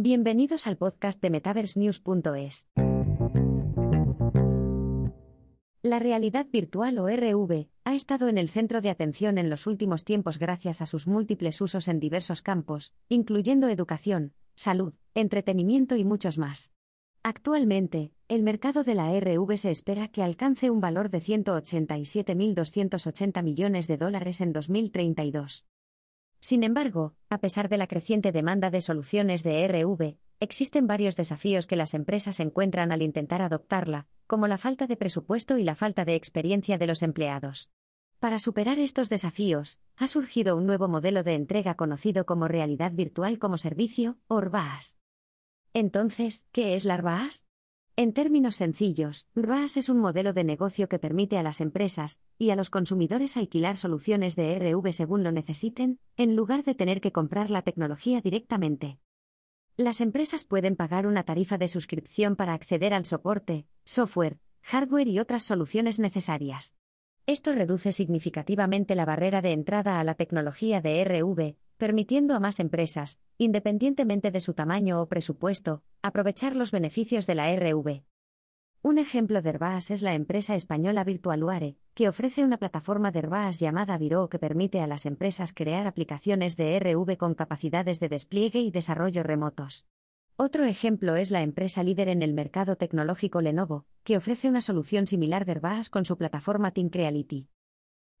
Bienvenidos al podcast de MetaverseNews.es. La realidad virtual o RV ha estado en el centro de atención en los últimos tiempos gracias a sus múltiples usos en diversos campos, incluyendo educación, salud, entretenimiento y muchos más. Actualmente, el mercado de la RV se espera que alcance un valor de 187.280 millones de dólares en 2032. Sin embargo, a pesar de la creciente demanda de soluciones de RV, existen varios desafíos que las empresas encuentran al intentar adoptarla, como la falta de presupuesto y la falta de experiencia de los empleados. Para superar estos desafíos, ha surgido un nuevo modelo de entrega conocido como realidad virtual como servicio, o RVAS. Entonces, ¿qué es la RVAS? En términos sencillos, RAS es un modelo de negocio que permite a las empresas y a los consumidores alquilar soluciones de RV según lo necesiten, en lugar de tener que comprar la tecnología directamente. Las empresas pueden pagar una tarifa de suscripción para acceder al soporte, software, hardware y otras soluciones necesarias. Esto reduce significativamente la barrera de entrada a la tecnología de RV, permitiendo a más empresas, independientemente de su tamaño o presupuesto, aprovechar los beneficios de la RV. Un ejemplo de RBAS es la empresa española Virtualuare, que ofrece una plataforma de RBAS llamada Viro que permite a las empresas crear aplicaciones de RV con capacidades de despliegue y desarrollo remotos. Otro ejemplo es la empresa líder en el mercado tecnológico Lenovo, que ofrece una solución similar de RBAS con su plataforma Reality.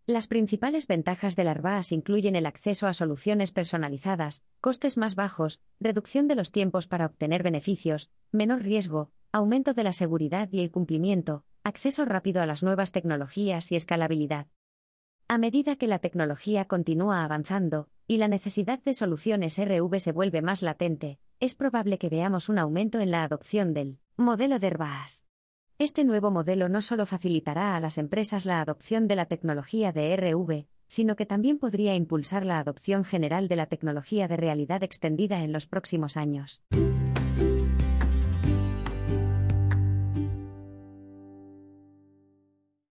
Las principales ventajas del ARBAS incluyen el acceso a soluciones personalizadas, costes más bajos, reducción de los tiempos para obtener beneficios, menor riesgo, aumento de la seguridad y el cumplimiento, acceso rápido a las nuevas tecnologías y escalabilidad. A medida que la tecnología continúa avanzando y la necesidad de soluciones RV se vuelve más latente, es probable que veamos un aumento en la adopción del modelo de RBAS. Este nuevo modelo no solo facilitará a las empresas la adopción de la tecnología de RV, sino que también podría impulsar la adopción general de la tecnología de realidad extendida en los próximos años.